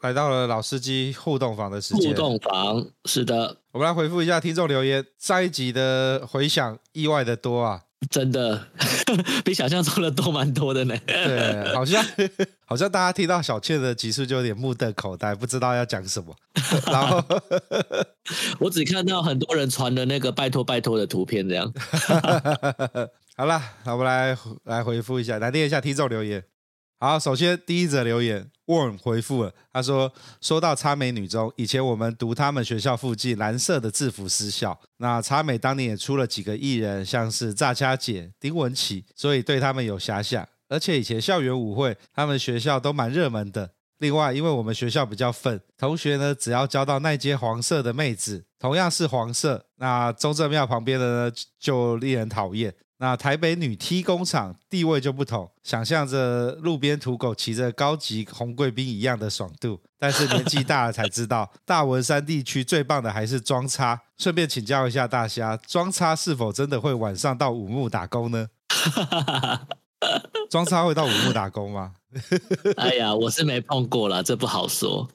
来到了老司机互动房的时间。互动房，是的，我们来回复一下听众留言。上一集的回响意外的多啊。真的 比想象中的多蛮多的呢。对，好像 好像大家听到小倩的集数就有点目瞪口呆，不知道要讲什么。然后我只看到很多人传的那个拜托拜托的图片，这样。好了，那我们来来回复一下，来念一下听众留言。好，首先第一则留言，Warren 回复了，他说：“说到插美女中，以前我们读他们学校附近蓝色的制服私校，那插美当年也出了几个艺人，像是炸虾姐、丁文琪，所以对他们有遐想。而且以前校园舞会，他们学校都蛮热门的。另外，因为我们学校比较粉，同学呢只要交到那间黄色的妹子，同样是黄色，那中正庙旁边的呢就令人讨厌。”那台北女 T 工厂地位就不同，想象着路边土狗骑着高级红贵宾一样的爽度，但是年纪大了才知道，大文山地区最棒的还是装叉。顺便请教一下大虾，装叉是否真的会晚上到五木打工呢？装叉会到五木打工吗？哎呀，我是没碰过啦，这不好说。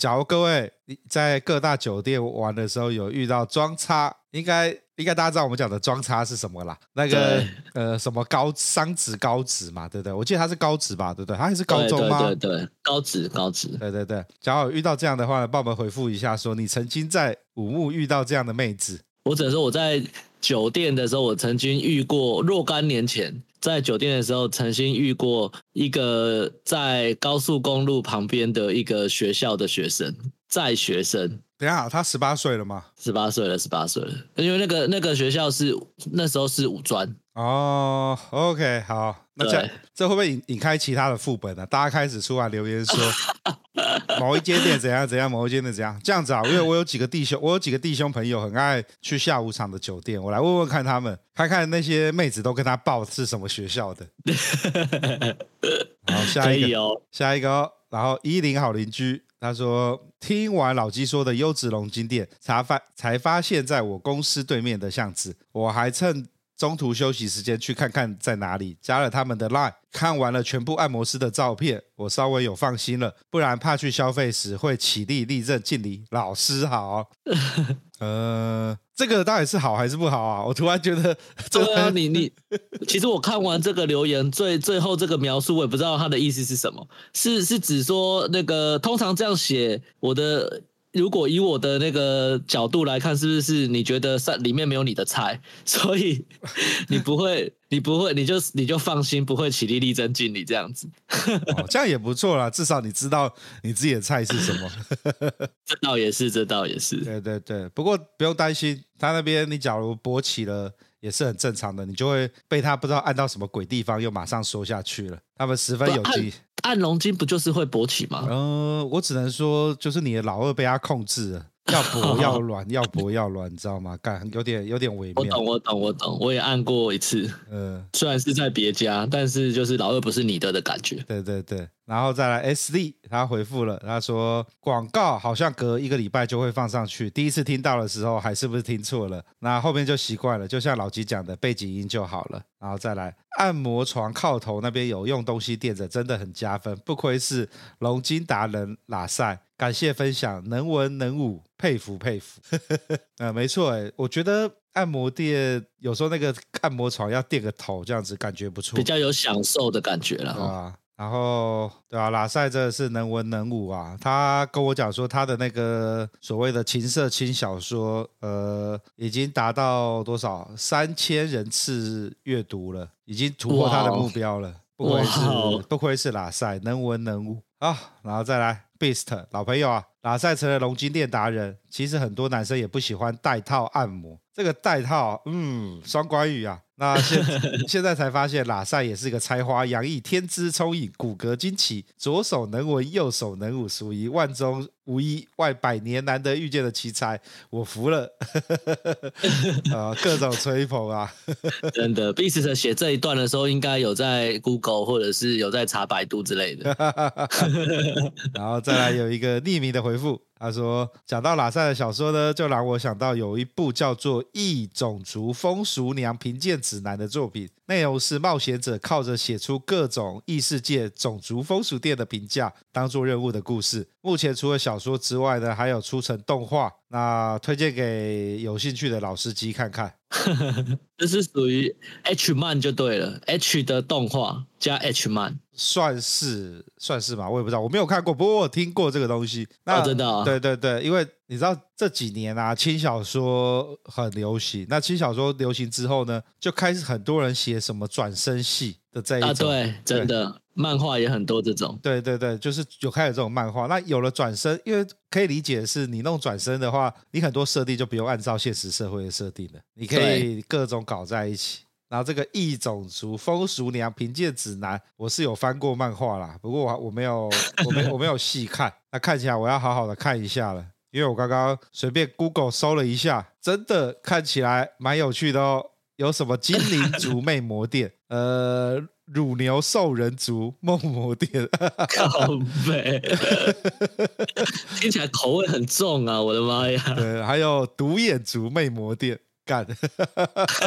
假如各位在各大酒店玩的时候有遇到装叉，应该。应该大家知道我们讲的装叉是什么啦？那个呃，什么高商职高职嘛，对不对？我记得他是高职吧，对不对？他还是高中吗？对对对，高职高职。对对对，假如遇到这样的话，帮我们回复一下，说你曾经在五木遇到这样的妹子。我只能说我在酒店的时候，我曾经遇过若干年前，在酒店的时候曾经遇过一个在高速公路旁边的一个学校的学生，在学生。等下，他十八岁了吗？十八岁了，十八岁了。因为那个那个学校是那时候是五专哦。OK，好，那这对这会不会引引开其他的副本呢？大家开始出来留言说 某一间店怎样怎样，某一间店怎样这样子啊？因为我有几个弟兄，我有几个弟兄朋友很爱去下午场的酒店，我来问问看他们，看看那些妹子都跟他报是什么学校的。好，下一个，哦、下一个哦。然后一零好邻居。他说：“听完老鸡说的优质龙金店，才发才发现在我公司对面的巷子，我还趁中途休息时间去看看在哪里，加了他们的 line，看完了全部按摩师的照片，我稍微有放心了，不然怕去消费时会起立立正敬礼，老师好。呃，这个到底是好还是不好啊？我突然觉得，对啊，你你，其实我看完这个留言最最后这个描述，我也不知道他的意思是什么，是是指说那个通常这样写我的。如果以我的那个角度来看，是不是你觉得里里面没有你的菜，所以 你不会，你不会，你就你就放心，不会起立力争敬礼这样子。哦，这样也不错啦，至少你知道你自己的菜是什么。这倒也是，这倒也是。对对对，不过不用担心，他那边你假如勃起了。也是很正常的，你就会被他不知道按到什么鬼地方，又马上缩下去了。他们十分有机，按龙筋不就是会勃起吗？嗯、呃，我只能说，就是你的老二被他控制了。要薄要软，要薄要软，你知道吗？干有点有点微妙。我懂，我懂，我懂。我也按过一次，嗯，虽然是在别家，但是就是老二不是你的的感觉。对对对，然后再来 SD，他回复了，他说广告好像隔一个礼拜就会放上去。第一次听到的时候还是不是听错了？那后面就习惯了，就像老吉讲的背景音就好了。然后再来按摩床靠头那边有用东西垫着，真的很加分，不愧是龙筋达人拉塞。感谢分享，能文能武，佩服佩服。呃，没错，哎，我觉得按摩店有时候那个按摩床要垫个头，这样子感觉不错，比较有享受的感觉了。啊，然后对啊，拉塞真的是能文能武啊。他跟我讲说，他的那个所谓的情色轻小说，呃，已经达到多少三千人次阅读了，已经突破他的目标了。不愧是不愧是拉塞，能文能武啊。然后再来。Beast 老朋友啊，拉塞成了龙筋店达人。其实很多男生也不喜欢带套按摩，这个带套，嗯，双关语啊。那现 现在才发现，拉塞也是个才华洋溢、天资聪颖、骨骼惊奇、左手能文、右手能武，属于万中无一、万百年难得遇见的奇才，我服了。啊，各种吹捧啊！真的，Beast 写这一段的时候，应该有在 Google 或者是有在查百度之类的。然后再来有一个匿名的回复。他说：“讲到拉萨的小说呢，就让我想到有一部叫做《异种族风俗娘评鉴指南》的作品，内容是冒险者靠着写出各种异世界种族风俗店的评价当做任务的故事。目前除了小说之外呢，还有出成动画，那推荐给有兴趣的老司机看看。” 这是属于 H 漫就对了，H 的动画加 H 漫，算是算是吧，我也不知道，我没有看过，不过我听过这个东西。那、哦、真的、哦，对对对，因为你知道这几年啊，轻小说很流行。那轻小说流行之后呢，就开始很多人写什么转身戏的这一种，啊、对，真的。漫画也很多这种，对对对，就是有开始这种漫画。那有了转身，因为可以理解的是，你弄转身的话，你很多设定就不用按照现实社会的设定了，你可以各种搞在一起。然后这个异种族风俗娘凭借指南，我是有翻过漫画啦，不过我我没有我没我没有细看。那看起来我要好好的看一下了，因为我刚刚随便 Google 搜了一下，真的看起来蛮有趣的哦。有什么精灵族魅魔店？呃。乳牛兽人族梦魔店，靠北，听起来口味很重啊！我的妈呀！对，还有独眼族魅魔店，干，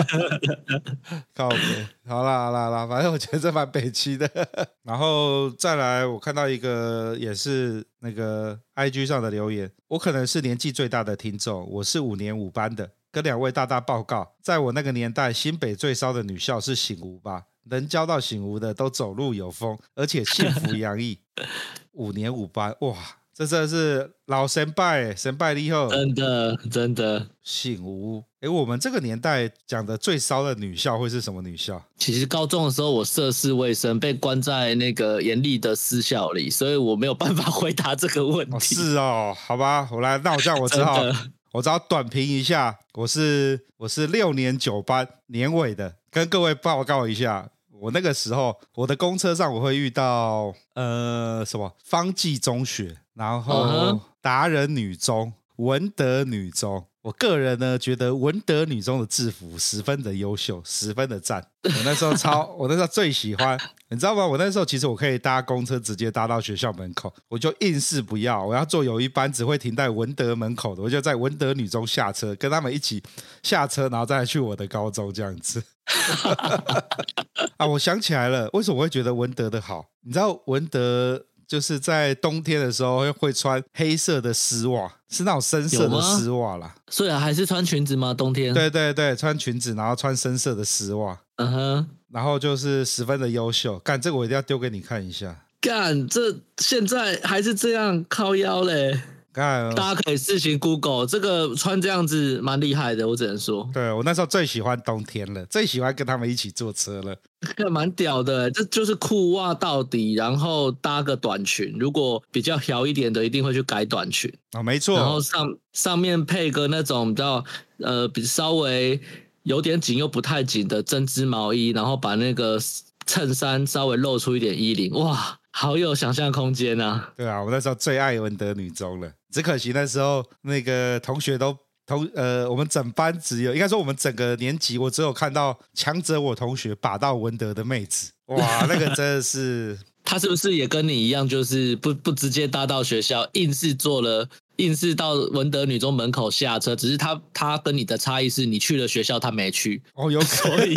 靠北，好啦好啦好啦，反正我觉得这蛮北七的。然后再来，我看到一个也是那个 IG 上的留言，我可能是年纪最大的听众，我是五年五班的，跟两位大大报告，在我那个年代，新北最骚的女校是醒吾吧。能交到醒吾的都走路有风，而且幸福洋溢。五年五班，哇，这真的是老神拜，神拜以后，真的真的醒吾。哎，我们这个年代讲的最骚的女校会是什么女校？其实高中的时候我涉世未深，被关在那个严厉的私校里，所以我没有办法回答这个问题。哦是哦，好吧，我来，那我这样我只好 我只好短评一下。我是我是六年九班年尾的，跟各位报告一下。我那个时候，我的公车上我会遇到呃什么方济中学，然后达人女中、文德女中。我个人呢觉得文德女中的制服十分的优秀，十分的赞。我那时候超，我那时候最喜欢，你知道吗？我那时候其实我可以搭公车直接搭到学校门口，我就硬是不要，我要坐有一班只会停在文德门口的，我就在文德女中下车，跟他们一起下车，然后再去我的高中这样子。啊，我想起来了，为什么我会觉得文德的好？你知道文德？就是在冬天的时候会会穿黑色的丝袜，是那种深色的丝袜啦。所以还是穿裙子吗？冬天？对对对，穿裙子，然后穿深色的丝袜。嗯哼，然后就是十分的优秀。干，这个我一定要丢给你看一下。干，这现在还是这样靠腰嘞。大家可以自行 Google 这个穿这样子蛮厉害的，我只能说。对，我那时候最喜欢冬天了，最喜欢跟他们一起坐车了，蛮屌的。这就是裤袜到底，然后搭个短裙，如果比较小一点的，一定会去改短裙啊、哦，没错。然后上上面配个那种比较呃，比稍微有点紧又不太紧的针织毛衣，然后把那个衬衫稍微露出一点衣领，哇！好有想象空间啊！对啊，我那时候最爱文德女中了，只可惜那时候那个同学都同呃，我们整班只有应该说我们整个年级，我只有看到强者我同学把到文德的妹子，哇，那个真的是他是不是也跟你一样，就是不不直接搭到学校，硬是做了。硬是到文德女中门口下车，只是他他跟你的差异是你去了学校，他没去哦，有所以，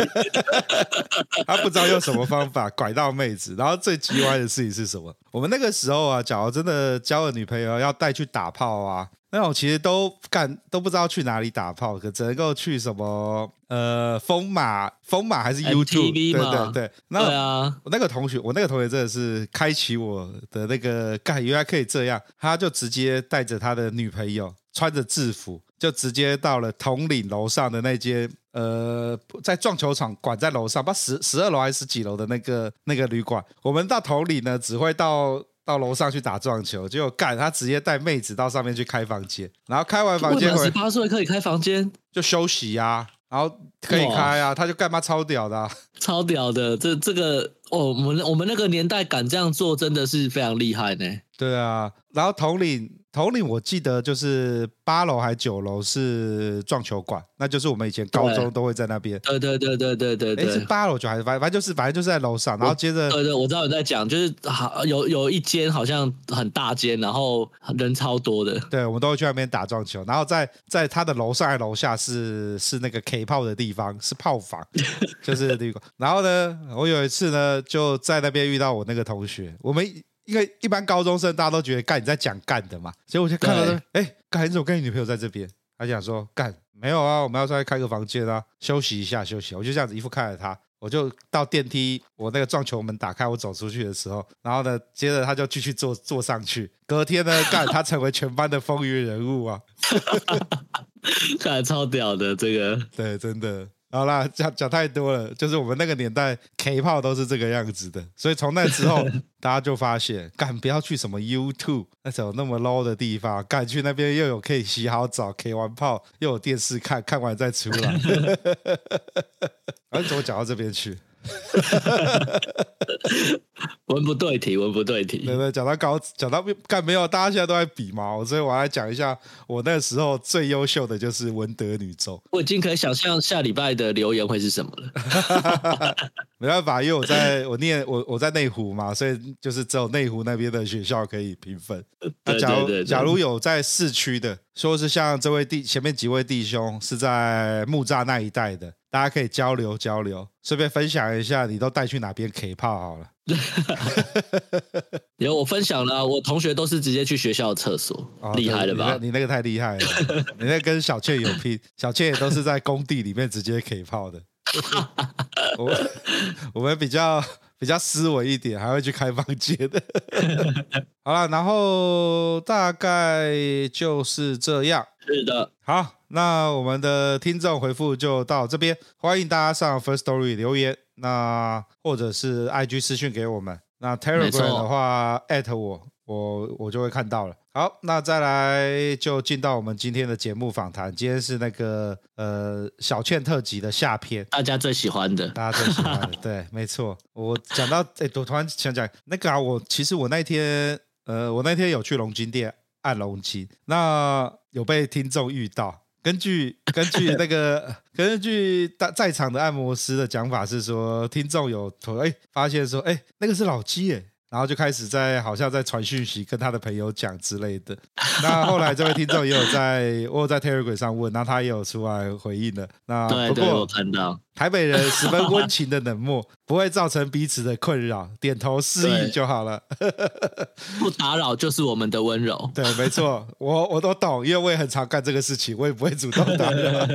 他不知道用什么方法拐到妹子。然后最奇怪的事情是什么？我们那个时候啊，假如真的交了女朋友要带去打炮啊。那种其实都干都不知道去哪里打炮，可只能够去什么呃风马风马还是 YouTube？对对对。那对啊，我那个同学，我那个同学真的是开启我的那个干，原来可以这样。他就直接带着他的女朋友，穿着制服，就直接到了统领楼上的那间呃，在撞球场管在楼上，不十十二楼还是十几楼的那个那个旅馆。我们到统领呢，只会到。到楼上去打撞球，结果干他直接带妹子到上面去开房间，然后开完房间回来，十八岁可以开房间，就休息呀、啊。然后可以开啊，他就干嘛超屌的、啊，超屌的，这这个哦，我们我们那个年代敢这样做，真的是非常厉害呢。对啊，然后统领。统领我记得就是八楼还九楼是撞球馆，那就是我们以前高中都会在那边。对对对对对对对。是八楼就还是反反正就是反正就是在楼上，然后接着。对对，我知道你在讲，就是好有有一间好像很大间，然后人超多的。对，我们都会去那边打撞球，然后在在他的楼上还楼下是是那个 K 炮的地方，是炮房，就是旅馆。然后呢，我有一次呢就在那边遇到我那个同学，我们。因为一般高中生大家都觉得干你在讲干的嘛，所以我就看到说，哎，干你怎么跟你女朋友在这边？他讲说干没有啊，我们要出来开个房间啊，休息一下休息。我就这样子一副看着他，我就到电梯，我那个撞球门打开，我走出去的时候，然后呢，接着他就继续坐坐上去。隔天呢，干他成为全班的风云人物啊，看来超屌的这个，对，真的。好啦，讲讲太多了，就是我们那个年代 K 炮都是这个样子的，所以从那之后，大家就发现，干不要去什么 YouTube 那种那么 low 的地方，干去那边又有可以洗好澡、K 完炮，又有电视看，看完再出来。啊，怎么讲到这边去？文不对题，文不对题。对对，讲到高，讲到干没有，大家现在都在比嘛，所以我来讲一下，我那个时候最优秀的就是文德女中。我已经可以想象下礼拜的留言会是什么了。没办法，因为我在我念我我在内湖嘛，所以就是只有内湖那边的学校可以评分。那假如假如有在市区的，说是像这位弟前面几位弟兄是在木栅那一带的。大家可以交流交流，顺便分享一下你都带去哪边 K 炮好了。有我分享了，我同学都是直接去学校的厕所，哦、厉害了吧？你那，个太厉害了，你那跟小倩有拼，小倩也都是在工地里面直接 K 炮的。我我们比较比较斯文一点，还会去开房间的。好了，然后大概就是这样。是的，好。那我们的听众回复就到这边，欢迎大家上 First Story 留言，那或者是 IG 私讯给我们，那 Telegram 的话艾特我，我我就会看到了。好，那再来就进到我们今天的节目访谈，今天是那个呃小倩特辑的下篇，大家最喜欢的，大家最喜欢的，对，没错。我讲到哎，我突然想讲那个啊，我其实我那天呃，我那天有去龙津店按龙筋，那有被听众遇到。根据根据那个根据在在场的按摩师的讲法是说，听众有哎发现说哎那个是老鸡哎，然后就开始在好像在传讯息跟他的朋友讲之类的。那后来这位听众也有在我有在 Telegram 上问，那他也有出来回应了。那对，对，我看到。台北人十分温情的冷漠，不会造成彼此的困扰，点头示意就好了。不打扰就是我们的温柔。对，没错，我我都懂，因为我也很常干这个事情，我也不会主动打扰。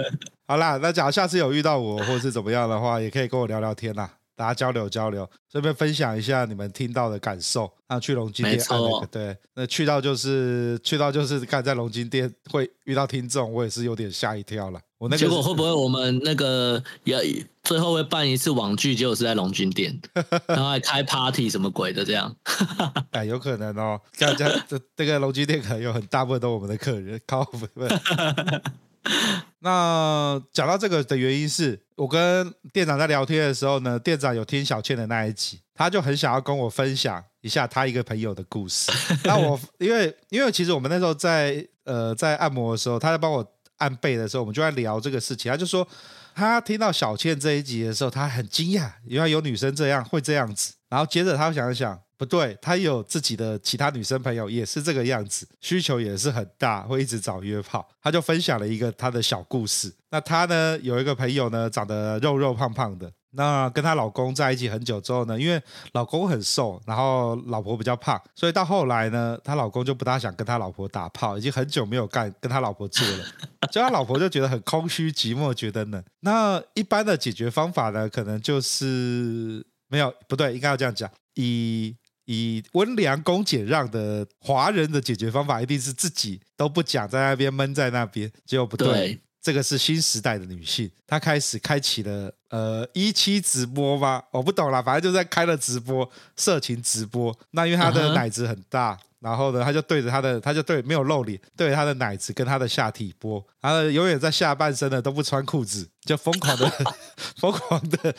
好啦，那假如下次有遇到我或是怎么样的话，也可以跟我聊聊天啦。大家交流交流，顺便分享一下你们听到的感受。那去龙金店按那个，对，那去到就是去到就是看在龙金店会遇到听众，我也是有点吓一跳了。我那个结果会不会我们那个也最后会办一次网剧，结果是在龙筋店，然后还开 party 什么鬼的这样？哎，有可能哦。这样这样，这这个龙筋店可能有很大部分都我们的客人，靠我们。那讲到这个的原因是，我跟店长在聊天的时候呢，店长有听小倩的那一集，他就很想要跟我分享一下他一个朋友的故事。那我因为因为其实我们那时候在呃在按摩的时候，他在帮我按背的时候，我们就在聊这个事情。他就说他听到小倩这一集的时候，他很惊讶，原来有女生这样会这样子。然后接着他想一想。不对，他有自己的其他女生朋友，也是这个样子，需求也是很大，会一直找约炮。他就分享了一个他的小故事。那他呢，有一个朋友呢，长得肉肉胖胖的。那跟她老公在一起很久之后呢，因为老公很瘦，然后老婆比较胖，所以到后来呢，她老公就不大想跟他老婆打炮，已经很久没有干跟他老婆做了，所以他老婆就觉得很空虚寂寞，觉得冷。那一般的解决方法呢，可能就是没有，不对，应该要这样讲，以。以温良恭俭让的华人的解决方法，一定是自己都不讲，在那边闷在那边。结果不对，对，这个是新时代的女性，她开始开启了呃一期直播吗？我不懂啦，反正就在开了直播，色情直播。那因为她的奶子很大，然后呢，他就对着他的，他就对没有露脸，对着他的奶子跟他的下体播，然后永远在下半身呢都不穿裤子，就疯狂的 疯狂的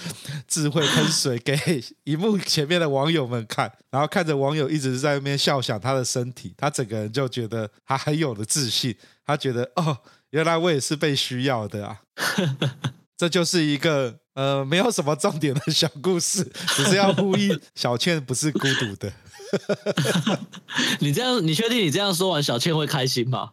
智慧喷水给荧幕前面的网友们看，然后看着网友一直在那边笑想他的身体，他整个人就觉得他很有了自信，他觉得哦，原来我也是被需要的啊，这就是一个呃没有什么重点的小故事，只是要呼吁小倩不是孤独的。你这样，你确定你这样说完，小倩会开心吗？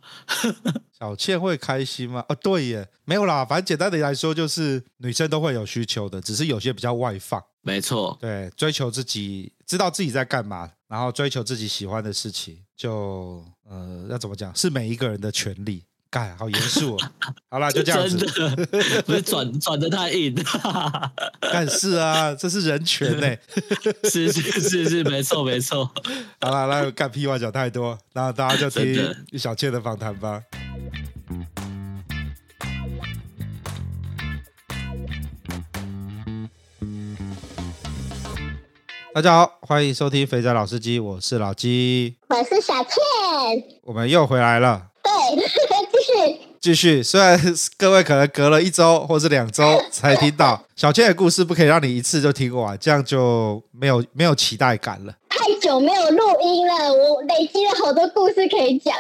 小倩会开心吗？啊，对耶，没有啦，反正简单的来说，就是女生都会有需求的，只是有些比较外放。没错，对，追求自己，知道自己在干嘛，然后追求自己喜欢的事情，就呃，要怎么讲，是每一个人的权利。干，好严肃哦！好啦，就这样子。真的，不是转 转的太硬。但是啊，这是人权呢。是是是是，没错没错。好啦，那干屁话讲太多，那大家就听小倩的访谈吧。大家好，欢迎收听肥仔老司机，我是老鸡，我是小倩，我们又回来了。对。继续，虽然各位可能隔了一周或是两周才听到小倩的故事，不可以让你一次就听完，这样就没有没有期待感了。太久没有录音了，我累积了好多故事可以讲。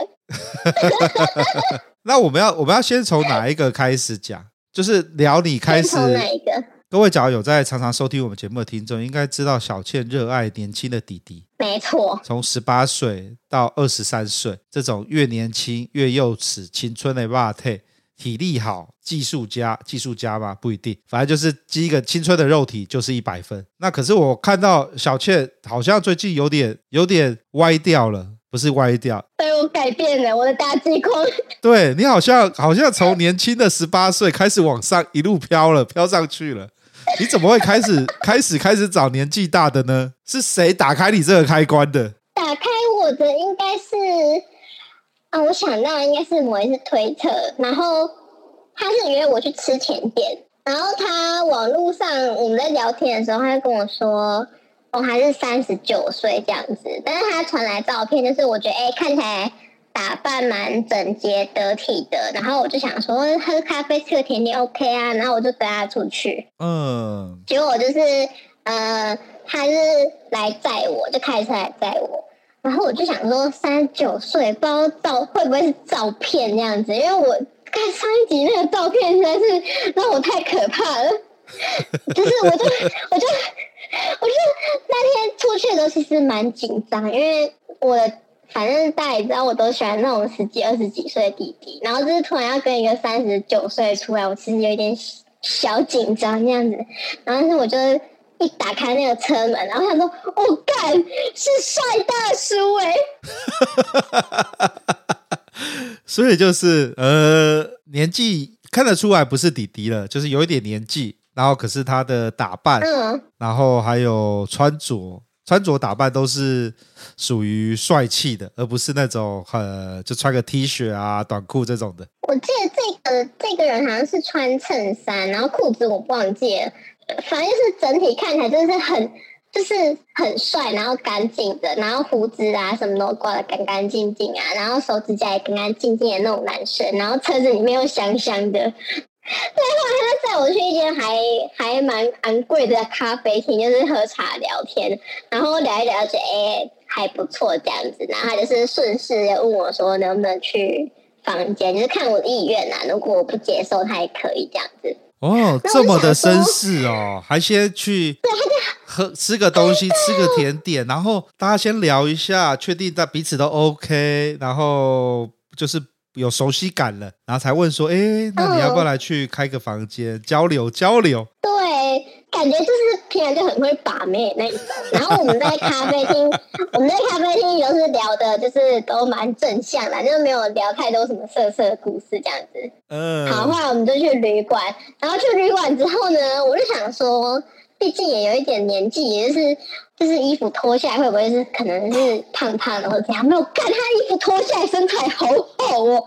那我们要我们要先从哪一个开始讲？就是聊你开始。哪一个？各位假如有在常常收听我们节目的听众，应该知道小倩热爱年轻的弟弟。没错，从十八岁到二十三岁，这种越年轻越幼齿、青春的肉体，体力好、技术佳、技术佳吧，不一定，反正就是第一个青春的肉体就是一百分。那可是我看到小倩好像最近有点有点歪掉了，不是歪掉，被我改变了我的大计框。对，你好像好像从年轻的十八岁开始往上一路飘了，飘上去了。你怎么会开始 开始开始找年纪大的呢？是谁打开你这个开关的？打开我的应该是啊，我想到应该是某一次推特，然后他是约我去吃甜点，然后他网络上我们在聊天的时候，他就跟我说，我还是三十九岁这样子，但是他传来照片，就是我觉得哎，看起来。打扮蛮整洁得体的，然后我就想说喝咖啡吃个甜点 OK 啊，然后我就跟他出去，嗯，结果我就是呃，他是来载我，就开车来载我，然后我就想说三十九岁，不知道照会不会是照片那样子，因为我看上一集那个照片实在是让我太可怕了，就是我就我就我就那天出去的时候其实蛮紧张，因为我的。反正大家也知道，我都喜欢那种十几、二十几岁的弟弟，然后就是突然要跟一个三十九岁出来，我其实有一点小紧张那样子。然后是我就一打开那个车门，然后他说：“哦，干，是帅大叔哎、欸！”所以就是呃，年纪看得出来不是弟弟了，就是有一点年纪，然后可是他的打扮，嗯，然后还有穿着。穿着打扮都是属于帅气的，而不是那种呃，就穿个 T 恤啊、短裤这种的。我记得这个这个人好像是穿衬衫，然后裤子我忘记了，反正就是整体看起来就是很就是很帅，然后干净的，然后胡子啊什么都刮得干干净净啊，然后手指甲也干干净净的那种男生，然后车子里面又香香的。对，后来他带我去一间还还蛮昂贵的咖啡厅，就是喝茶聊天，然后聊一聊就哎还不错这样子，然后他就是顺势问我说能不能去房间，就是看我的意愿呐，如果我不接受他也可以这样子。哦，这么的绅士哦，还先去喝吃个东西，吃个甜点，然后大家先聊一下，确定在彼此都 OK，然后就是。有熟悉感了，然后才问说：“哎，那你要不要来去开个房间、嗯、交流交流？”对，感觉就是平常就很会把妹那一种。然后我们在咖啡厅，我们在咖啡厅都是聊的，就是都蛮正向的，就是没有聊太多什么色色的故事这样子。嗯。好，后来我们就去旅馆，然后去旅馆之后呢，我就想说，毕竟也有一点年纪，也就是就是衣服脱下来会不会是可能是胖胖的或者怎样？没有，看他衣服脱下来身材好好哦。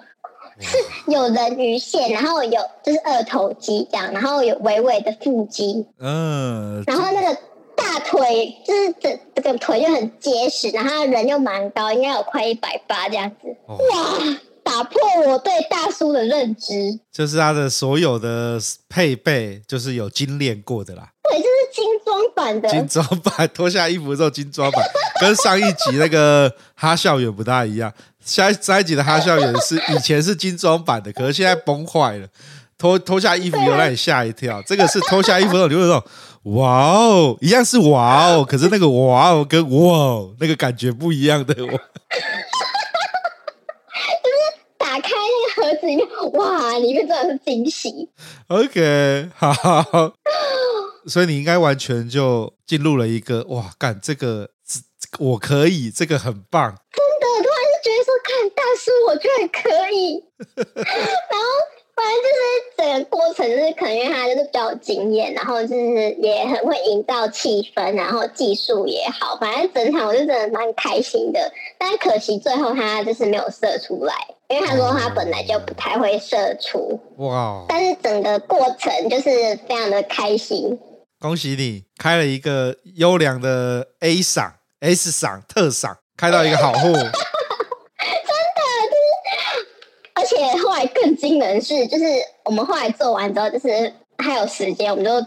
是有人鱼线，然后有就是二头肌这样，然后有微微的腹肌，嗯，然后那个大腿就是这这个腿就很结实，然后他人又蛮高，应该有快一百八这样子。哦、哇！打破我对大叔的认知，就是他的所有的配备，就是有精炼过的啦。对，就是精装版的。精装版，脱下衣服之后精装版，跟上一集那个哈校园不大一样。下上一集的哈校园是以前是精装版的，可是现在崩坏了。脱脱下衣服又让你吓一跳，这个是脱下衣服之后，你会说哇哦，一样是哇哦，可是那个哇哦跟哇哦那个感觉不一样的。打开那个盒子里面，哇，里面真的是惊喜。OK，好，所以你应该完全就进入了一个哇，干这个，我可以，这个很棒。真的，突然就觉得说，看大叔，我居然可以。然后，反正就是整个过程，就是可能因为他就是比较有经验，然后就是也很会营造气氛，然后技术也好，反正整场我就真的蛮开心的。但可惜最后他就是没有射出来。因为他说他本来就不太会射出哇，但是整个过程就是非常的开心。恭喜你开了一个优良的 A 赏、S 赏、特赏，开到一个好货。真的，就是，而且后来更惊人是，就是我们后来做完之后，就是还有时间，我们就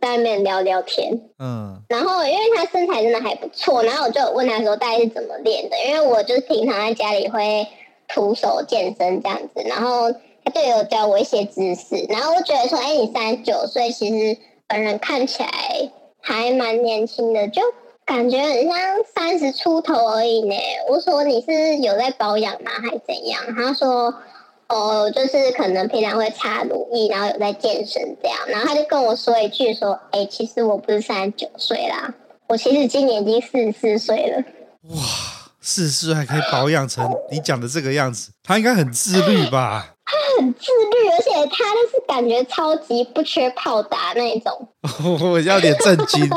在外面聊聊天。嗯，然后因为他身材真的还不错，然后我就问他说大概是怎么练的，因为我就是平常在家里会。徒手健身这样子，然后他就有教我一些知识，然后我觉得说，哎，你三十九岁，其实本人看起来还蛮年轻的，就感觉很像三十出头而已呢。我说你是有在保养吗，还是怎样？他说，哦，就是可能平常会擦乳液，然后有在健身这样。然后他就跟我说一句说，哎，其实我不是三十九岁啦，我其实今年已经四十四岁了。哇！四十岁还可以保养成你讲的这个样子，他应该很自律吧？他很自律，而且他就是感觉超级不缺炮打那种。我要点震惊！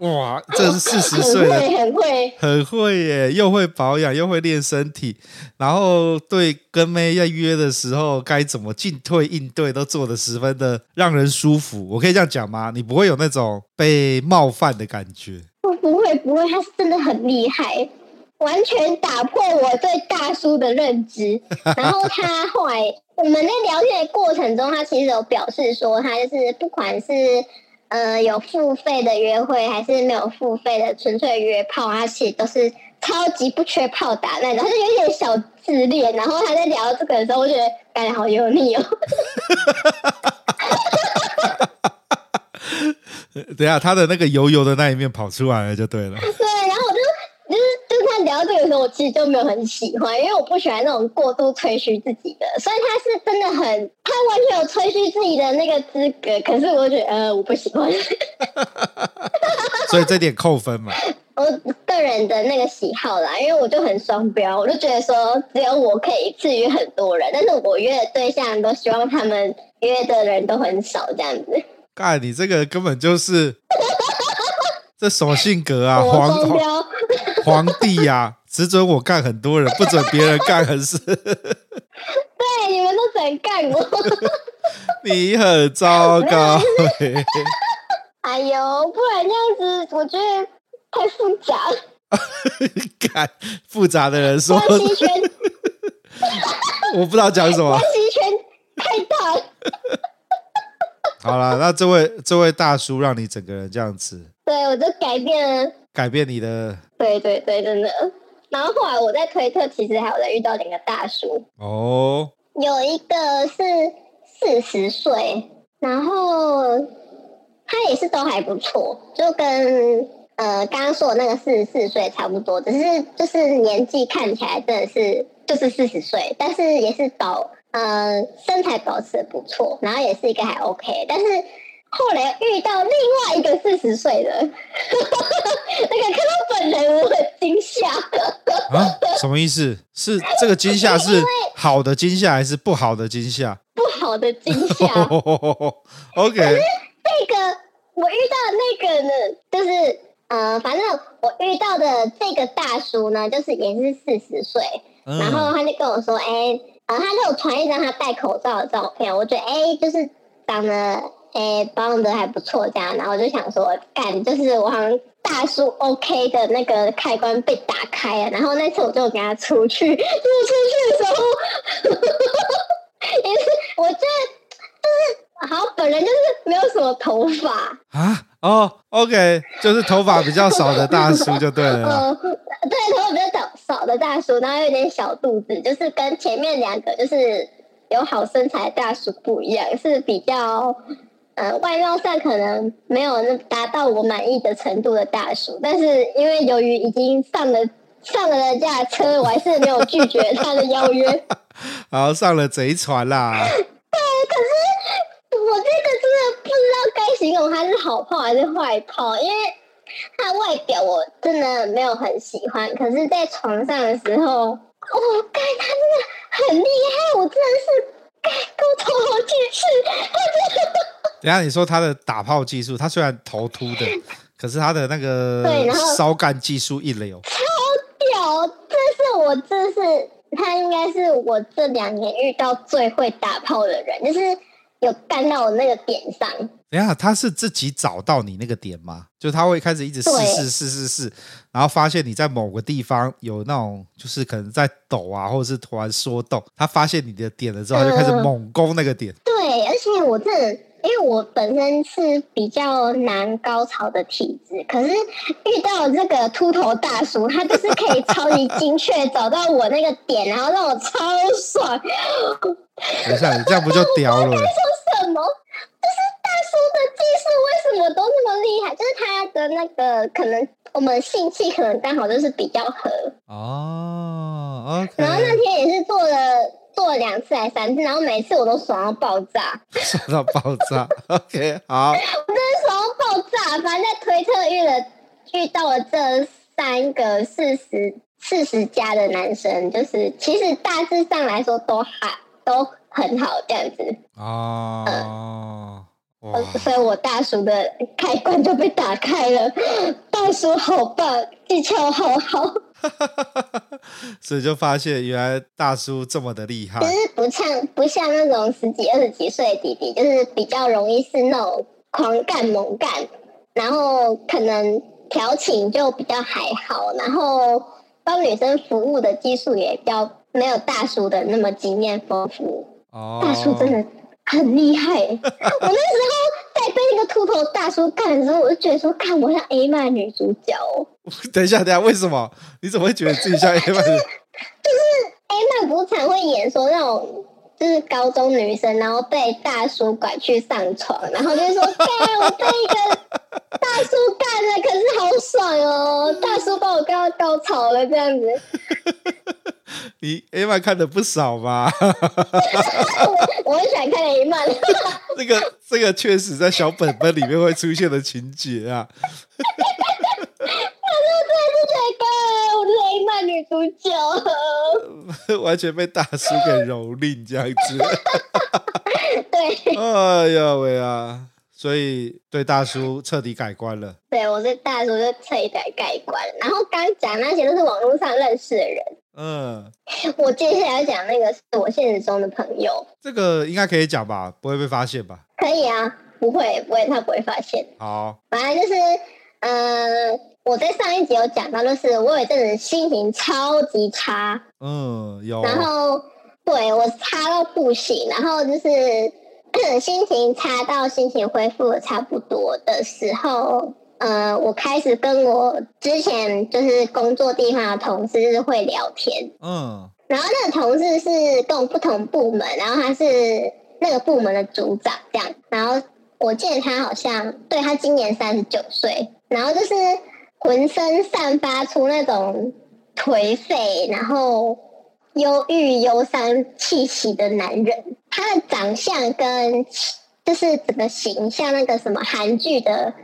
哇，这是四十岁了，很会，很会耶！又会保养，又会练身体，然后对跟妹要约的时候该怎么进退应对，都做得十分的让人舒服。我可以这样讲吗？你不会有那种被冒犯的感觉？我不会，不会，他是真的很厉害。完全打破我对大叔的认知，然后他后来我们在聊天的过程中，他其实有表示说，他就是不管是呃有付费的约会，还是没有付费的纯粹约炮，他其实都是超级不缺炮打那种，他就有点小自恋。然后他在聊这个的时候，我觉得感觉好油腻哦。等下，他的那个油油的那一面跑出来了，就对了。聊这个时候，我其实就没有很喜欢，因为我不喜欢那种过度吹嘘自己的。所以他是真的很，他完全有吹嘘自己的那个资格。可是我觉得，呃，我不喜欢。所以这点扣分嘛？我个人的那个喜好啦，因为我就很双标，我就觉得说，只有我可以一次约很多人，但是我约的对象都希望他们约的人都很少，这样子。干，你这个根本就是这什么性格啊？黄标。皇帝呀、啊，只准我干很多人，不准别人干很事。对，你们都想干我。你很糟糕。哎呦，不然这样子，我觉得太复杂了。干复杂的人说。我不知道讲什么。关系圈太大了。好了，那这位这位大叔让你整个人这样子。对，我就改变了。改变你的。对对对，真的。然后后来我在推特，其实还有在遇到两个大叔哦，有一个是四十岁，然后他也是都还不错，就跟呃刚刚说的那个四十四岁差不多，只是就是年纪看起来真的是就是四十岁，但是也是保呃身材保持的不错，然后也是一个还 OK，但是。后来遇到另外一个四十岁的，那个看到本人我很惊吓。啊？什么意思？是这个惊吓 是好的惊吓还是不好的惊吓？不好的惊吓。OK。可是这个我遇到的那个呢，就是呃，反正我遇到的这个大叔呢，就是也是四十岁，嗯、然后他就跟我说，哎，呃，他就传一张他戴口罩的照片，我觉得，哎，就是长得。诶保养的还不错这样，然后我就想说，干就是我好像大叔 OK 的那个开关被打开了，然后那次我就跟他出去，就 出去的时候，也是我觉得就是好，本人就是没有什么头发啊，哦，OK，就是头发比较少的大叔就对了，呃，对，头发比较少少的大叔，然后有点小肚子，就是跟前面两个就是。有好身材的大叔不一样，是比较呃外貌上可能没有那达到我满意的程度的大叔，但是因为由于已经上了上了人家的车，我还是没有拒绝他的邀约。好，上了贼船啦。对，可是我这个真的不知道该形容他是好炮还是坏炮，因为他外表我真的没有很喜欢，可是在床上的时候。哦，该他真的很厉害，我真的是该高潮好几次。等下你说他的打炮技术，他虽然头秃的，可是他的那个烧干技术一流，超屌！这是我这是他应该是我这两年遇到最会打炮的人，就是。有干到我那个点上。等下，他是自己找到你那个点吗？就他会开始一直试试试试试，然后发现你在某个地方有那种，就是可能在抖啊，或者是突然缩动。他发现你的点了之后，他就开始猛攻那个点。呃、对，而且我这因为我本身是比较难高潮的体质，可是遇到这个秃头大叔，他就是可以超级精确找到我那个点，然后让我超爽。等一下，你这样不就 屌了？说什么？就是大叔的技术为什么都那么厉害？就是他的那个可能我们性器可能刚好就是比较合哦。然后那天也是做了做了两次还三次，然后每次我都爽到爆炸，爽到爆炸。OK，好。我真的爽到爆炸，反正在推特遇了遇到了这三个四十四十加的男生，就是其实大致上来说都还。都很好，这样子哦，嗯、所以，我大叔的开关就被打开了。大叔好棒，技巧好好，所以就发现原来大叔这么的厉害。就是不像不像那种十几二十几岁的弟弟，就是比较容易是那种狂干猛干，然后可能调情就比较还好，然后帮女生服务的技术也比较。没有大叔的那么经验丰富，oh. 大叔真的很厉害。我那时候在被那个秃头大叔干的时候，我就觉得说，看我像 A 漫女主角。哦 等一下，等一下，为什么？你怎么会觉得自己像 A 漫？就是 A 漫不是常会演说那种，就是高中女生，然后被大叔拐去上床，然后就说，干我被一个大叔干了，可是好爽哦，大叔把我干到高潮了，这样子。你 A 漫看的不少吧？我很喜欢看 A 漫。这个这个确实在小本本里面会出现的情节啊。我真的是觉得，我是 A 漫女主角，完全被大叔给蹂躏这样子。对。哎呀喂啊！所以对大叔彻底改观了。对，我对大叔就彻底改观。然后刚讲那些都是网络上认识的人。嗯，我接下来要讲那个是我现实中的朋友，这个应该可以讲吧？不会被发现吧？可以啊，不会，不会，他不会发现。好，反正就是，嗯、呃，我在上一集有讲到，就是我有一阵子心情超级差，嗯，有，然后对我差到不行，然后就是 心情差到心情恢复的差不多的时候。呃，我开始跟我之前就是工作地方的同事会聊天，嗯，然后那个同事是跟我不同部门，然后他是那个部门的组长这样，然后我记得他好像对他今年三十九岁，然后就是浑身散发出那种颓废，然后忧郁忧伤气息的男人，他的长相跟就是整个形象那个什么韩剧的。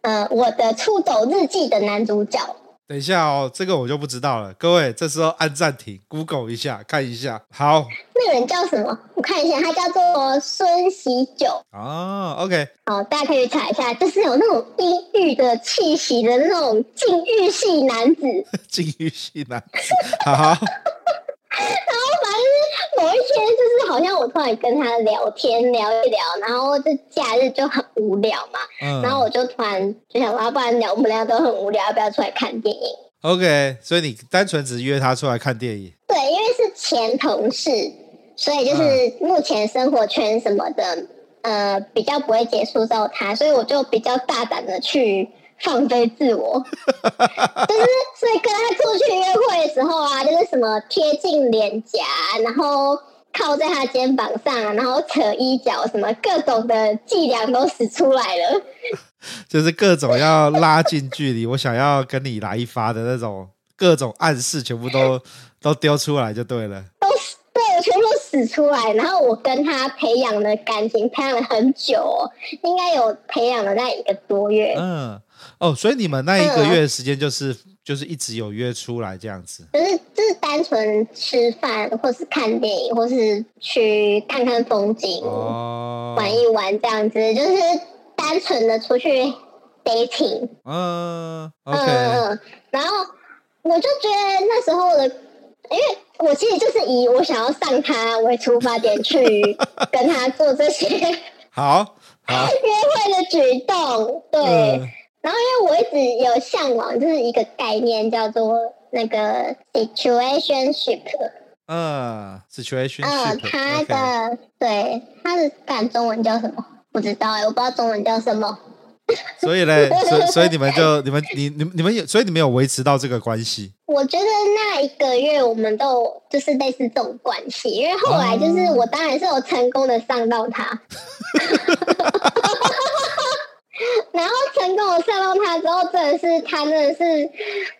呃，我的出走日记的男主角。等一下哦，这个我就不知道了。各位，这时候按暂停，Google 一下，看一下。好，那个人叫什么？我看一下，他叫做孙喜九。哦，OK。好，大家可以查一下，就是有那种阴郁的气息的那种禁欲系男子。禁欲系男子，好。好然后反正某一天就是好像我突然跟他聊天聊一聊，然后这假日就很无聊嘛，嗯，然后我就突然就想，要不然聊我们俩都很无聊，要不要出来看电影？OK，所以你单纯只约他出来看电影？对，因为是前同事，所以就是目前生活圈什么的，嗯、呃，比较不会接触到他，所以我就比较大胆的去。放飞自我，就是所以跟他出去约会的时候啊，就是什么贴近脸颊，然后靠在他肩膀上，然后扯衣角，什么各种的伎俩都使出来了，就是各种要拉近距离，我想要跟你来一发的那种各种暗示，全部都 都丢出来就对了，都对，全部使出来。然后我跟他培养的感情培养了很久哦，应该有培养了那一个多月，嗯。哦，所以你们那一个月的时间就是、嗯、就是一直有约出来这样子，就是就是单纯吃饭，或是看电影，或是去看看风景，哦，玩一玩这样子，就是单纯的出去 dating。嗯，OK。嗯，然后我就觉得那时候的，因为我其实就是以我想要上他为出发点去跟他做这些 好好约会的举动，对。嗯然后，因为我一直有向往，就是一个概念叫做那个 situationship。嗯，situationship。嗯，它的、okay. 对，它的干中文叫什么？不知道哎，我不知道中文叫什么。所以嘞，所以所以你们就你们你你你们有，所以你们有维持到这个关系？我觉得那一个月我们都就是类似这种关系，因为后来就是我当然是有成功的上到他。然后成功的上到他之后，真的是他真的是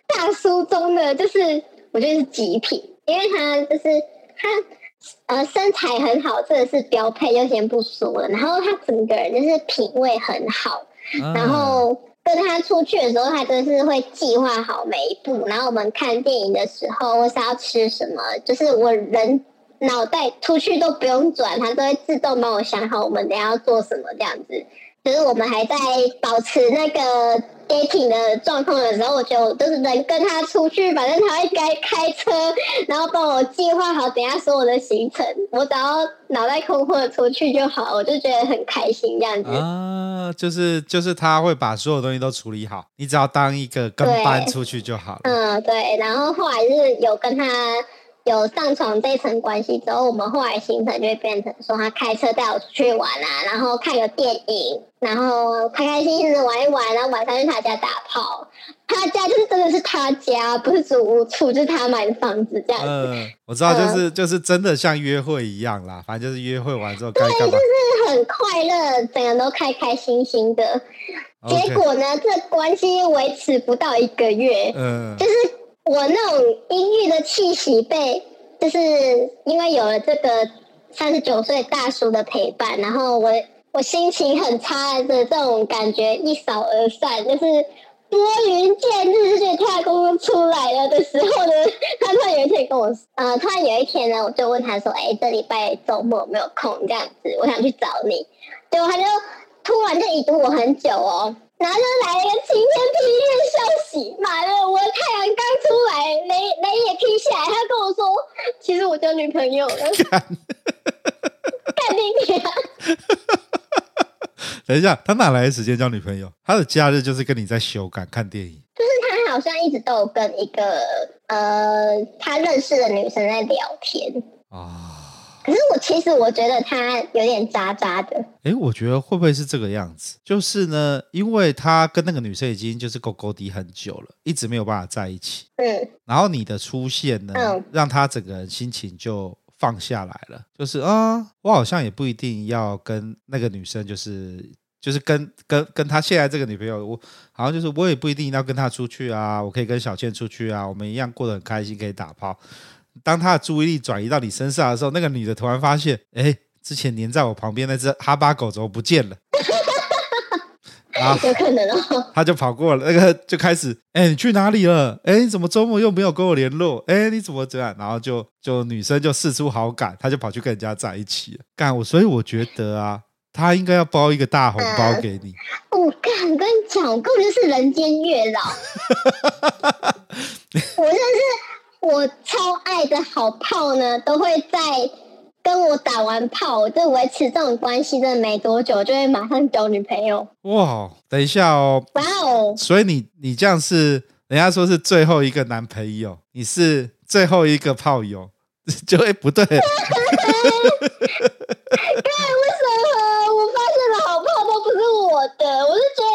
大叔中的，就是我觉得是极品，因为他就是他呃身材很好，这个是标配，就先不说了。然后他整个人就是品味很好，然后跟他出去的时候，他真的是会计划好每一步。然后我们看电影的时候，或是要吃什么，就是我人脑袋出去都不用转，他都会自动帮我想好我们等下要做什么这样子。就是我们还在保持那个 dating 的状况的时候，我就就是能跟他出去，反正他会开开车，然后帮我计划好等下所有的行程，我只要脑袋空空的出去就好，我就觉得很开心这样子。啊，就是就是他会把所有东西都处理好，你只要当一个跟班出去就好了。嗯，对。然后后来就是有跟他。有上床这层关系之后，我们后来行程就会变成说，他开车带我出去玩啊，然后看个电影，然后开开心心的玩一玩，然后晚上去他家打炮。他家就是真的是他家，不是租屋处，就是他买的房子这样子。嗯，我知道，就是、嗯、就是真的像约会一样啦，反正就是约会完之后，对，就是很快乐，整个人都开开心心的。结果呢，这关系维持不到一个月，嗯，就是。我那种阴郁的气息被，就是因为有了这个三十九岁大叔的陪伴，然后我我心情很差的这种感觉一扫而散，就是拨云见日，就是太空出来了的时候呢，他突然有一天跟我，呃，突然有一天呢，我就问他说，哎，这礼拜周末有没有空？这样子，我想去找你，结果他就突然就已读我很久哦。然后就来了一个晴天霹雳的消息，妈的，我的太阳刚出来，雷雷也劈下来。他跟我说，其实我交女朋友了。干你娘！等一下，他哪来的时间交女朋友？他的假日就是跟你在修改看电影。就是他好像一直都有跟一个呃他认识的女生在聊天啊。可是我其实我觉得他有点渣渣的。哎，我觉得会不会是这个样子？就是呢，因为他跟那个女生已经就是勾勾滴很久了，一直没有办法在一起。嗯。然后你的出现呢，嗯，让他整个人心情就放下来了。就是啊，我好像也不一定要跟那个女生，就是就是跟跟跟他现在这个女朋友，我好像就是我也不一定要跟他出去啊，我可以跟小倩出去啊，我们一样过得很开心，可以打炮。当他的注意力转移到你身上的时候，那个女的突然发现，哎，之前黏在我旁边那只哈巴狗怎么不见了？啊，有可能哦。他就跑过了，那个就开始，哎，你去哪里了？哎，你怎么周末又没有跟我联络？哎，你怎么这样？然后就就女生就试出好感，他就跑去跟人家在一起了。干我，所以我觉得啊，他应该要包一个大红包给你。我、呃、干，我跟你讲，我根本就是人间月老。我真的是。我超爱的好炮呢，都会在跟跟我打完炮，就维持这种关系，真的没多久就会马上交女朋友。哇，等一下哦，哇哦，所以你你这样是人家说是最后一个男朋友，你是最后一个炮友，就会不对。对，为什么我的，我是觉得还可以再多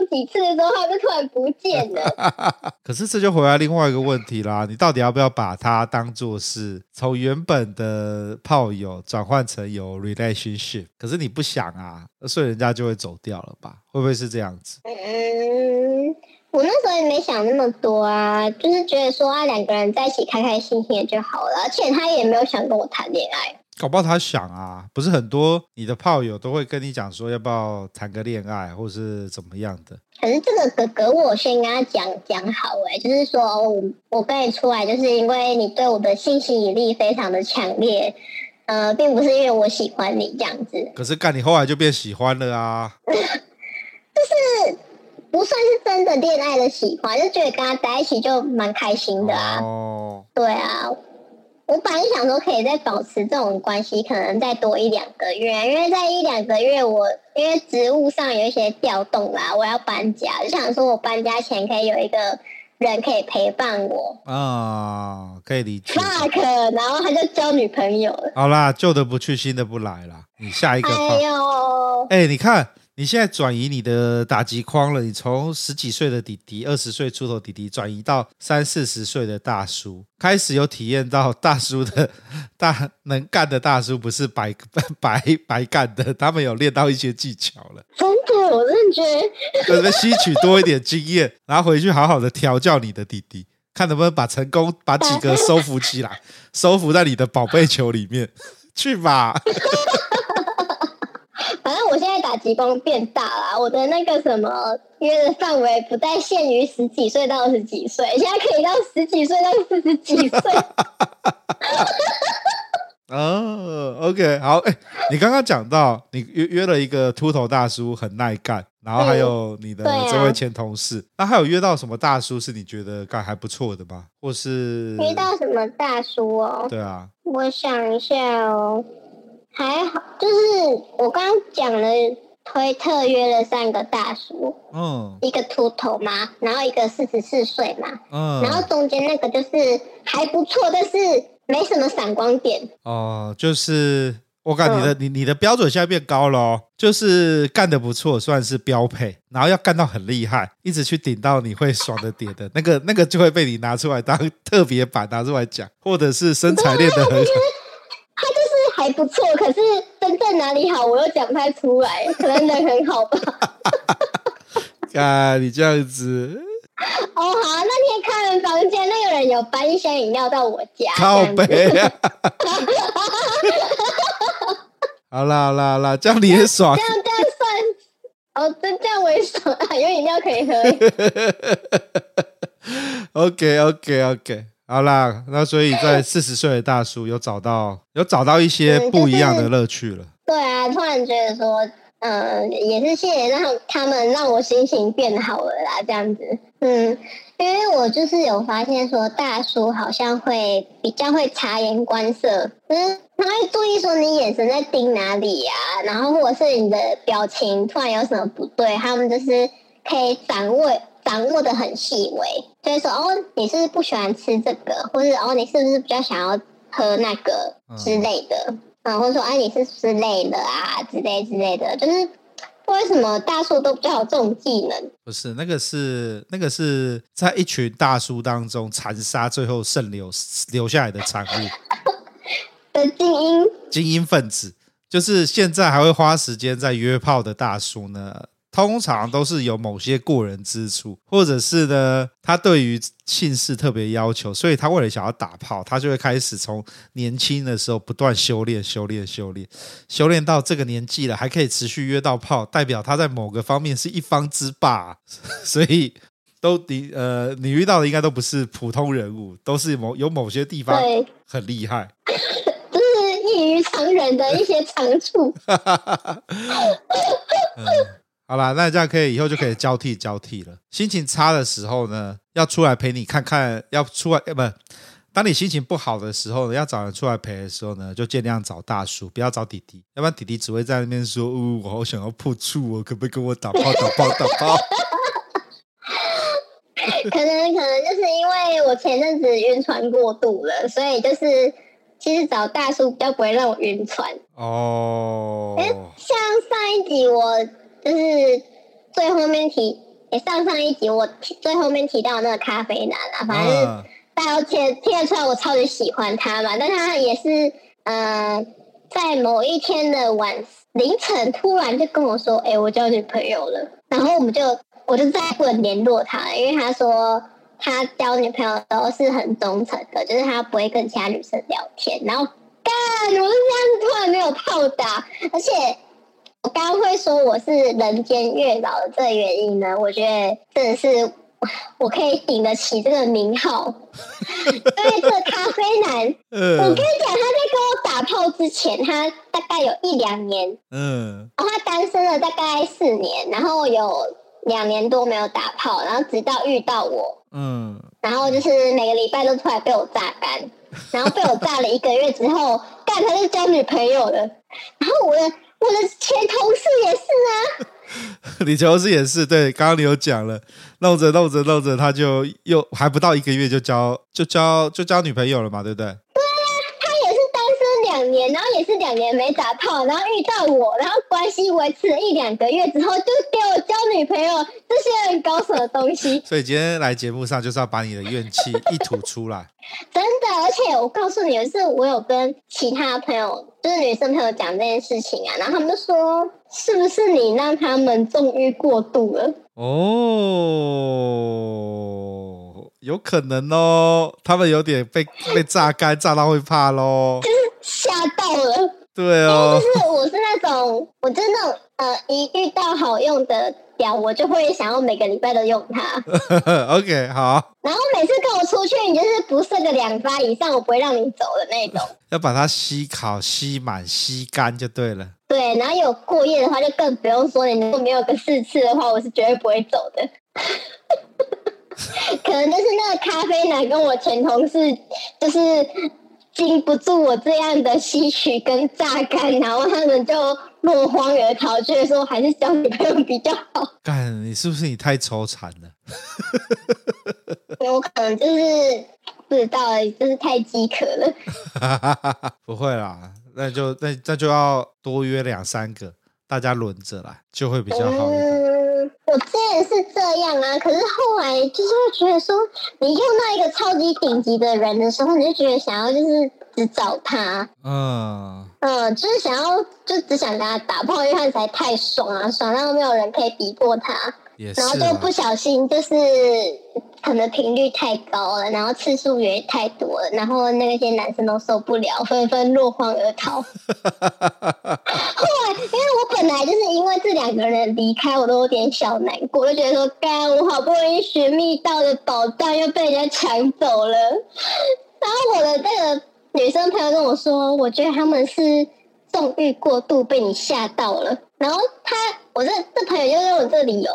用几次的时候，他就突然不见了。可是这就回来另外一个问题啦，你到底要不要把它当做是从原本的炮友转换成有 relationship？可是你不想啊，所以人家就会走掉了吧？会不会是这样子？嗯，我那时候也没想那么多啊，就是觉得说啊，两个人在一起开开心心的就好了，而且他也没有想跟我谈恋爱。搞不好他想啊，不是很多你的炮友都会跟你讲说要不要谈个恋爱，或是怎么样的。可是这个哥哥，我先跟他讲讲好哎，就是说我我跟你出来，就是因为你对我的性吸引力非常的强烈，呃，并不是因为我喜欢你这样子。可是干你后来就变喜欢了啊？就是不算是真的恋爱的喜欢，就觉得跟他在一起就蛮开心的啊。哦，对啊。我本来想说可以再保持这种关系，可能再多一两个月，因为在一两个月我因为职务上有一些调动啦，我要搬家，就想说我搬家前可以有一个人可以陪伴我啊，可以理解。fuck，然后他就交女朋友了。好啦，旧的不去，新的不来啦。你下一个。哎呦，哎，你看。你现在转移你的打击框了，你从十几岁的弟弟、二十岁出头弟弟转移到三四十岁的大叔，开始有体验到大叔的大能干的大叔不是白 白白干的，他们有练到一些技巧了。真的，我认觉准备吸取多一点经验，然后回去好好的调教你的弟弟，看能不能把成功把几个收服起来，收服在你的宝贝球里面去吧。我现在打极光变大了，我的那个什么约的范围不再限于十几岁到二十几岁，现在可以到十几岁到四十几岁。哦，OK，好，哎、欸，你刚刚讲到你约约了一个秃头大叔，很耐干，然后还有你的这位前同事，嗯啊、那还有约到什么大叔是你觉得干还不错的吗？或是约到什么大叔哦？对啊，我想一下哦。还好，就是我刚刚讲了推特约了三个大叔，嗯，一个秃头嘛，然后一个四十四岁嘛，嗯，然后中间那个就是还不错，但是没什么闪光点。哦，就是我感觉你的、嗯、你你的标准现在变高了哦，就是干的不错算是标配，然后要干到很厉害，一直去顶到你会爽的点的那个那个就会被你拿出来当特别版拿出来讲，或者是身材练得很好。还不错，可是真正哪里好，我又讲不太出来。可能人很好吧。啊，你这样子。哦，好，那天开门房间，那个人有搬一箱饮料到我家。靠北啊！好啦好啦好啦，这样你也爽。这样这样算哦，真这样我也爽啊，有饮料可以喝。OK OK OK。好啦，那所以在 四十岁的大叔有找到有找到一些不一样的乐趣了。对啊，突然觉得说，嗯、呃，也是谢谢让他们让我心情变好了啦，这样子。嗯，因为我就是有发现说，大叔好像会比较会察言观色，嗯他会注意说你眼神在盯哪里呀、啊，然后或者是你的表情突然有什么不对，他们就是可以掌握。掌握的很细微，所以说哦，你是不是不喜欢吃这个，或是哦，你是不是比较想要喝那个之类的，嗯，嗯，或者说哎，你是不是累了啊之类之类的，就是为什么大叔都比较有这种技能？不是那个是那个是在一群大叔当中残杀最后剩留留下来的产物。的精英。精英分子，就是现在还会花时间在约炮的大叔呢。通常都是有某些过人之处，或者是呢，他对于姓氏特别要求，所以他为了想要打炮，他就会开始从年轻的时候不断修炼、修炼、修炼，修炼到这个年纪了，还可以持续约到炮，代表他在某个方面是一方之霸。所以都你呃，你遇到的应该都不是普通人物，都是某有某些地方很厉害，就是异于常人的一些长处。嗯好啦，那这样可以，以后就可以交替交替了。心情差的时候呢，要出来陪你看看，要出来，呃，不，当你心情不好的时候呢，要找人出来陪的时候呢，就尽量找大叔，不要找弟弟，要不然弟弟只会在那边说：“哦，我好想要破处哦，可不可以跟我打炮打炮打炮？” 可能可能就是因为我前阵子晕船过度了，所以就是其实找大叔比较不会让我晕船哦。像上一集我就是最后面提，诶上上一集我最后面提到那个咖啡男啊，反正大家听听得出来我超级喜欢他嘛，但他也是呃在某一天的晚凌晨突然就跟我说：“哎，我交女朋友了。”然后我们就。我就再也不能联络他，因为他说他交女朋友都是很忠诚的，就是他不会跟其他女生聊天。然后，干，我是这样子突然没有炮打，而且我刚刚会说我是人间月老的这个原因呢，我觉得真的是我可以顶得起这个名号，因为这个咖啡男，嗯、我跟你讲，他在跟我打炮之前，他大概有一两年，嗯，然后他单身了大概四年，然后有。两年多没有打炮，然后直到遇到我，嗯，然后就是每个礼拜都出来被我榨干，然后被我榨了一个月之后，干他就交女朋友了，然后我的我的前同事也是啊，你前同事也是，对，刚刚你有讲了，弄着弄着弄着，他就又还不到一个月就交就交就交女朋友了嘛，对不对？两年，然后也是两年没打炮，然后遇到我，然后关系维持了一两个月之后，就给我交女朋友，这些很高手的东西。所以今天来节目上就是要把你的怨气一吐出来。真的，而且我告诉你的是，我有跟其他朋友，就是女生朋友讲这件事情啊，然后他们就说，是不是你让他们纵欲过度了？哦，有可能哦，他们有点被被榨干，榨到会怕喽。吓到了，对哦，就是我是那种，我真的呃，一遇到好用的表，我就会想要每个礼拜都用它。OK，好。然后每次跟我出去，你就是不射个两发以上，我不会让你走的那种。要把它吸烤、吸满、吸干就对了。对，然后有过夜的话，就更不用说。你如果没有个四次的话，我是绝对不会走的。可能就是那个咖啡男跟我前同事，就是。经不住我这样的吸取跟榨干，然后他们就落荒而逃，觉得说还是交女朋友比较好。干，你是不是你太抽惨了？我可能就是不知道，就是太饥渴了。不会啦，那就那那就要多约两三个，大家轮着来，就会比较好一点。嗯我之前是这样啊，可是后来就是会觉得说，你用到一个超级顶级的人的时候，你就觉得想要就是只找他，嗯。嗯，就是想要就只想跟他打炮，因为他实在太爽了，爽到没有人可以比过他。然后就不小心，就是可能频率太高了，然后次数也太多了，然后那些男生都受不了，纷纷落荒而逃。后来，因为我本来就是因为这两个人离开，我都有点小难过，就觉得说，干，我好不容易寻觅到的宝藏又被人家抢走了。然后我的那个女生朋友跟我说，我觉得他们是纵欲过度被你吓到了。然后他，我这这朋友又用我这个理由。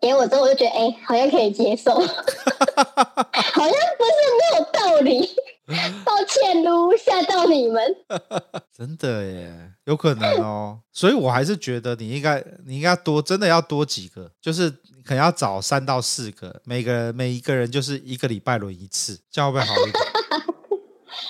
给我之后，我就觉得，哎、欸，好像可以接受，好像不是没有道理。抱歉，噜吓到你们。真的耶，有可能哦。所以我还是觉得你应该，你应该多，真的要多几个，就是可能要找三到四个，每个人每一个人就是一个礼拜轮一次，这样会不会好一点？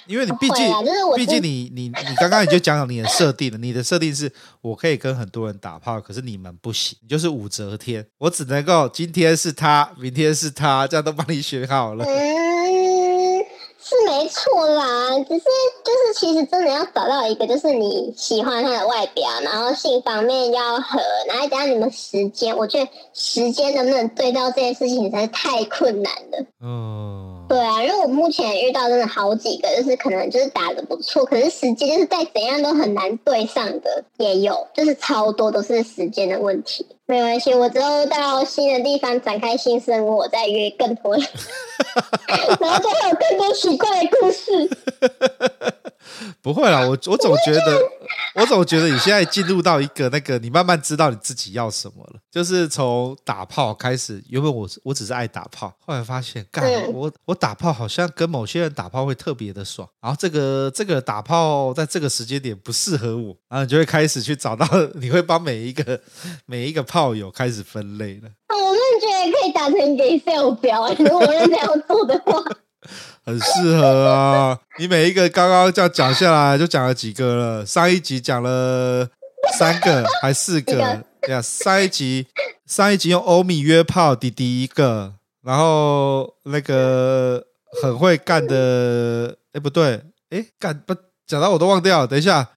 因为你毕竟，毕竟你你你刚刚你就讲讲你的设定了，你的设定是我可以跟很多人打炮，可是你们不行，你就是武则天，我只能够今天是他，明天是他，这样都帮你选好了。嗯，是没错啦，只是就是其实真的要找到一个，就是你喜欢他的外表，然后性方面要合，然后加上你们时间，我觉得时间能不能对到这件事情实在是太困难了。嗯。对啊，因为我目前遇到真的好几个，就是可能就是打的不错，可是时间就是再怎样都很难对上的，也有，就是超多都是时间的问题。没关系，我之后到新的地方展开新生活，我再约更多人，然后就会有更多奇怪的故事。不会啦，我我总觉得，我总觉得你现在进入到一个那个，你慢慢知道你自己要什么了，就是从打炮开始，原本我我只是爱打炮，后来发现，干我我打炮好像跟某些人打炮会特别的爽，然后这个这个打炮在这个时间点不适合我，然后你就会开始去找到，你会帮每一个 每一个炮友开始分类了。我真的觉得可以打成 Excel 表，如果认真要做的话，很适合啊！你每一个刚刚这样讲下来，就讲了几个了？上一集讲了三个还四个？对啊，上一集上一集用欧米约炮，弟弟一个，然后那个很会干的，哎不对，哎干不讲到我都忘掉了，等一下，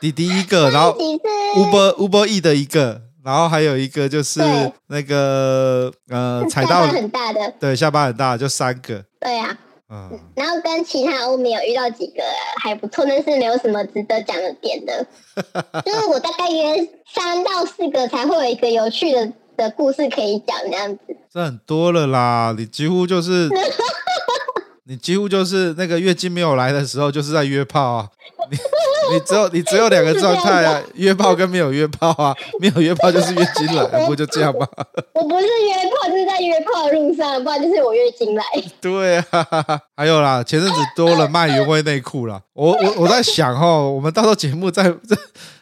弟弟一个，然后 Uber Uber E 的一个，然后还有一个就是那个呃踩到很大的，对，下巴很大，就三个，对啊。嗯，然后跟其他欧米有遇到几个还不错，但是没有什么值得讲的点的。就是我大概约三到四个才会有一个有趣的的故事可以讲，这样子。这很多了啦，你几乎就是，你几乎就是那个月经没有来的时候，就是在约炮啊。你你只有你只有两个状态啊，约炮跟没有约炮啊，没有约炮就是月经来，不就这样吗？我不是约炮，就是在约炮的路上，不然就是我月经来。对啊，还有啦，前阵子多了卖原味内裤啦。我我我在想哦，我们到时候节目再再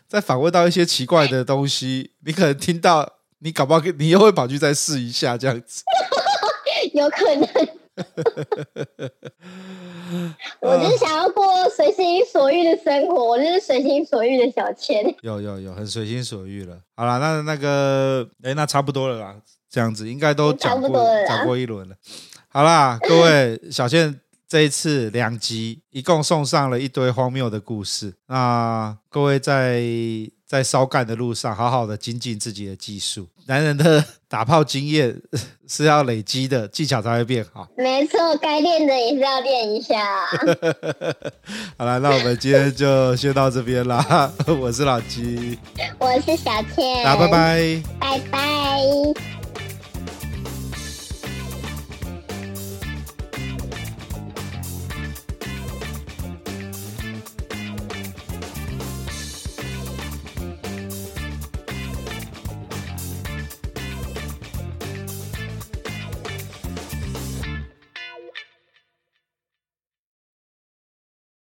再访问到一些奇怪的东西，你可能听到，你搞不好你又会跑去再试一下这样子，有可能。我就是想要过随心所欲的生活，我就是随心所欲的小千。有有有，很随心所欲了。好了，那那个，哎，那差不多了啦，这样子应该都讲过讲过一轮了。好啦，各位小千。这一次两集，一共送上了一堆荒谬的故事。那各位在在烧干的路上，好好的精进自己的技术。男人的打炮经验是要累积的，技巧才会变好。没错，该练的也是要练一下。好了，那我们今天就先到这边啦。我是老鸡，我是小倩，那拜拜，拜拜。